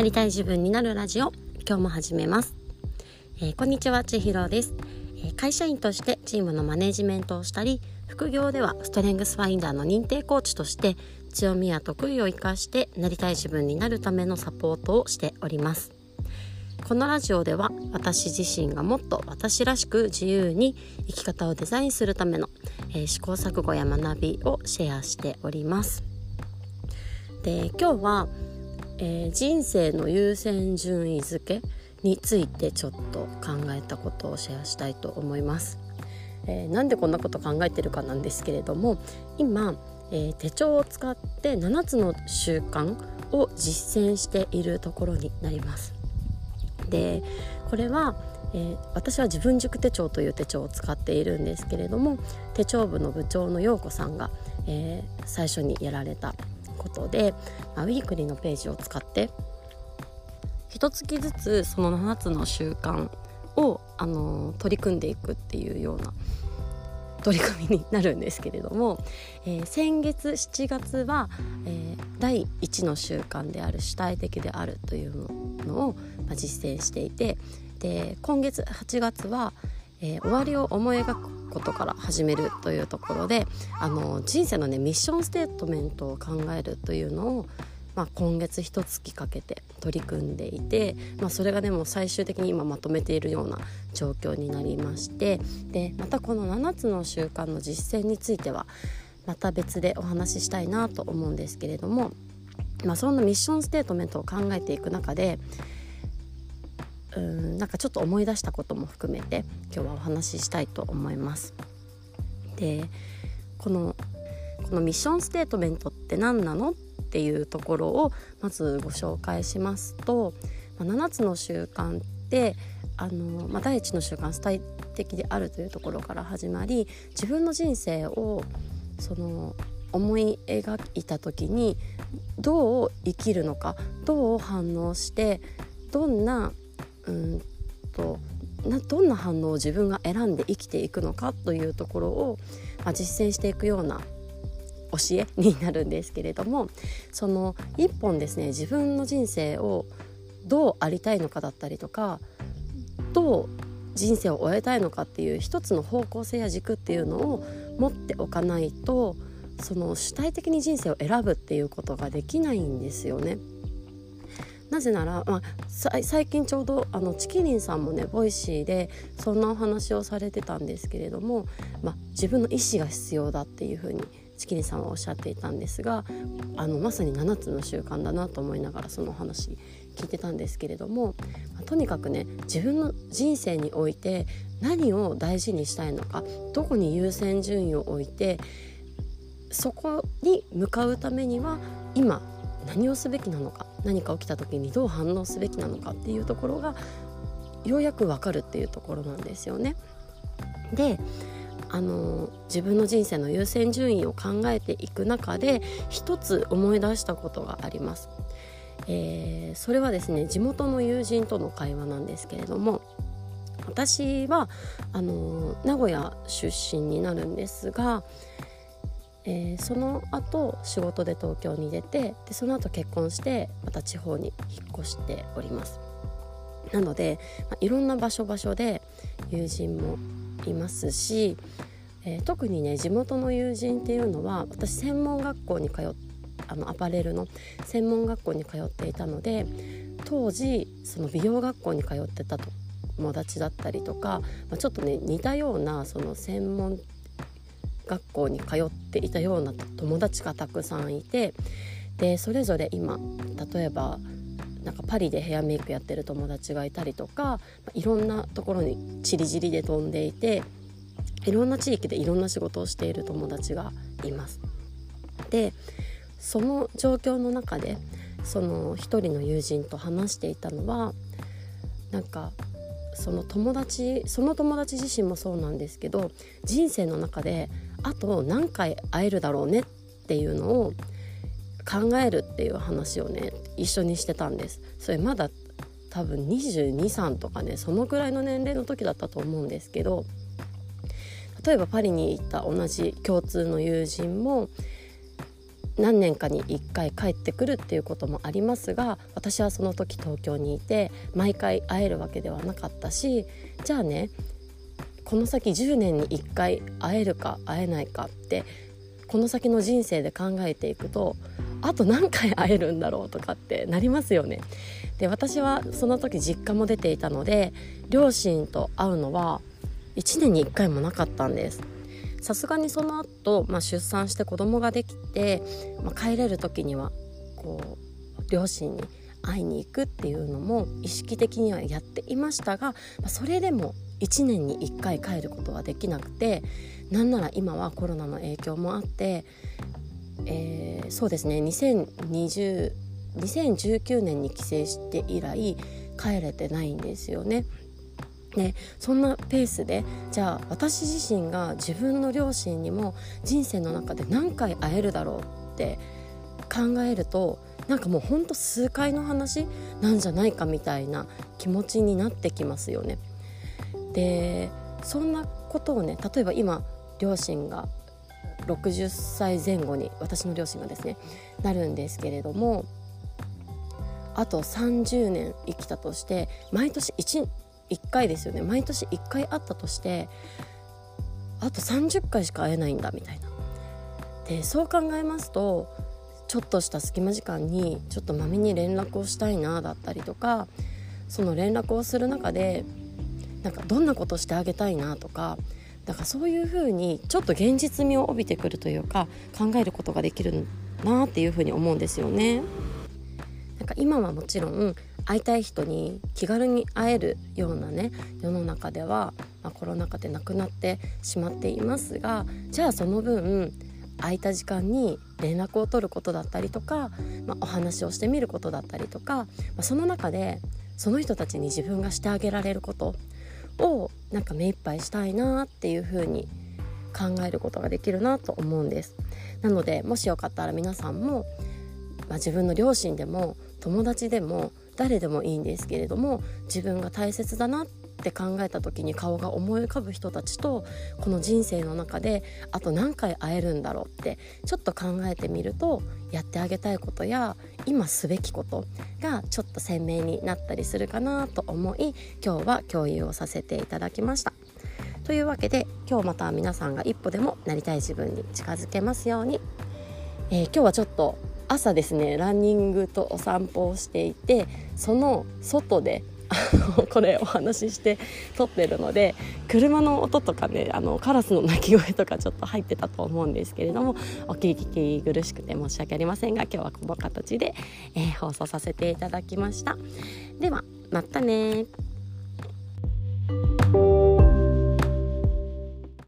なりたい自分になるラジオ今日も始めます、えー、こんにちは千尋です、えー、会社員としてチームのマネジメントをしたり副業ではストレングスファインダーの認定コーチとして強みや得意を生かしてなりたい自分になるためのサポートをしております。このラジオでは私自身がもっと私らしく自由に生き方をデザインするための、えー、試行錯誤や学びをシェアしております。で今日は、えー、人生の優先順位付けについてちょっと考えたことをシェアしたいと思います、えー、なんでこんなこと考えてるかなんですけれども今、えー、手帳を使って7つの習慣を実践しているところになります。でこれは、えー、私は自分塾手帳という手帳を使っているんですけれども手帳部の部長の陽子さんが、えー、最初にやられたことで、まあ、ウィークリーのページを使って一月ずつその7つの習慣を、あの取り組んでいくっていうような取り組みになるんですけれども、えー、先月7月は、えー、第1の習慣である主体的であるというのを、まあ、実践していてで今月8月は、えー、終わりを思い描くことから始めるというところであの人生のねミッションステートメントを考えるというのをまあ、今月一月かけて取り組んでいて、まあ、それがでも最終的に今まとめているような状況になりましてでまたこの7つの習慣の実践についてはまた別でお話ししたいなと思うんですけれども、まあ、そんなミッションステートメントを考えていく中でうんなんかちょっと思い出したことも含めて今日はお話ししたいと思います。でこのこのミッションステートメントって何なのっていうところをまずご紹介しますと、ま、7つの習慣ってあの、まあ、第一の習慣主体的であるというところから始まり自分の人生をその思い描いた時にどう生きるのかどう反応してどんなうんとなどんな反応を自分が選んで生きていくのかというところを、まあ、実践していくような教えになるんですけれどもその一本ですね自分の人生をどうありたいのかだったりとかどう人生を終えたいのかっていう一つの方向性や軸っていうのを持っておかないとその主体的に人生を選ぶっていうことができないんですよね。なぜなら、まあ、最近ちょうどあのちきりんさんもね Voicy でそんなお話をされてたんですけれども、まあ、自分の意思が必要だっていうふうにちきりんさんはおっしゃっていたんですがあのまさに7つの習慣だなと思いながらそのお話聞いてたんですけれども、まあ、とにかくね自分の人生において何を大事にしたいのかどこに優先順位を置いてそこに向かうためには今何をすべきなのか何か起きた時にどう反応すべきなのかっていうところがようやくわかるっていうところなんですよね。であの自分の人生の優先順位を考えていく中で一つ思い出したことがあります。えー、それはですね地元の友人との会話なんですけれども私はあの名古屋出身になるんですが、えー、その後仕事で東京に出てでその後結婚してまた地方に引っ越しております。なので、まあ、いろんな場所場所で友人もいますし、えー、特にね地元の友人っていうのは私専門学校に通っあのアパレルの専門学校に通っていたので当時その美容学校に通ってた友達だったりとか、まあ、ちょっとね似たようなその専門学校に通っていたような友達がたくさんいてでそれぞれ今例えばなんかパリでヘアメイクやってる友達がいたりとかいろんなところにちりぢりで飛んでいていろんな地域でいろんな仕事をしている友達がいます。でその状況の中でその一人の友人と話していたのはなんかその友達その友達自身もそうなんですけど人生の中であと何回会えるだろうねっていうのを考えるっていう話をね一緒にしてたんです。それまだ多分223とかねそのくらいの年齢の時だったと思うんですけど例えばパリに行った同じ共通の友人も何年かに1回帰ってくるっていうこともありますが私はその時東京にいて毎回会えるわけではなかったしじゃあねこの先10年に1回会えるか会えないかってこの先の人生で考えていくとあと何回会えるんだろうとかってなりますよね。で私はその時実家も出ていたので両親と会うのは1年に1回もなかったんです。さすがにその後、まあ、出産して子供ができて、まあ、帰れる時にはこう両親に会いに行くっていうのも意識的にはやっていましたが、それでも1年に1回帰ることはできなくてなんなら今はコロナの影響もあって、えー、そうですね2020 2019年に帰省して以来帰れてないんですよね。ね、そんなペースでじゃあ私自身が自分の両親にも人生の中で何回会えるだろうって考えるとなんかもうほんと数回の話なんじゃないかみたいな気持ちになってきますよね。でそんなことをね例えば今両親が60歳前後に私の両親がですねなるんですけれどもあと30年生きたとして毎年 1, 1回ですよね毎年1回会ったとしてあと30回しか会えないんだみたいな。でそう考えますとちょっとした隙間時間にちょっとまめに連絡をしたいなだったりとかその連絡をする中でなんかどんなことしてあげたいなとかだからそういうふうにちょっと現実味を帯びてくるというか考えることができるなっていうふうに思うんですよね。なんか今はもちろん会いたい人に気軽に会えるようなね世の中では、まあ、コロナ禍でなくなってしまっていますがじゃあその分空いた時間に連絡を取ることだったりとか、まあ、お話をしてみることだったりとか、まあ、その中でその人たちに自分がしてあげられることをなんか目いっぱいしたいなっていう風に考えることができるなと思うんです。なのでもしよかったら皆さんも、まあ、自分の両親でも友達でも誰でもいいんですけれども自分が大切だなって考えた時に顔が思い浮かぶ人たちとこの人生の中であと何回会えるんだろうってちょっと考えてみるとやってあげたいことや今すべきことがちょっと鮮明になったりするかなと思い今日は共有をさせていただきました。というわけで今日また皆さんが一歩でもなりたい自分に近づけますように、えー、今日はちょっと朝ですねランニングとお散歩をしていてその外でこれお話しして撮ってるので車の音とかねあのカラスの鳴き声とかちょっと入ってたと思うんですけれどもお聞き苦しくて申し訳ありませんが今日はこの形で、えー、放送させていただきました。ではまたね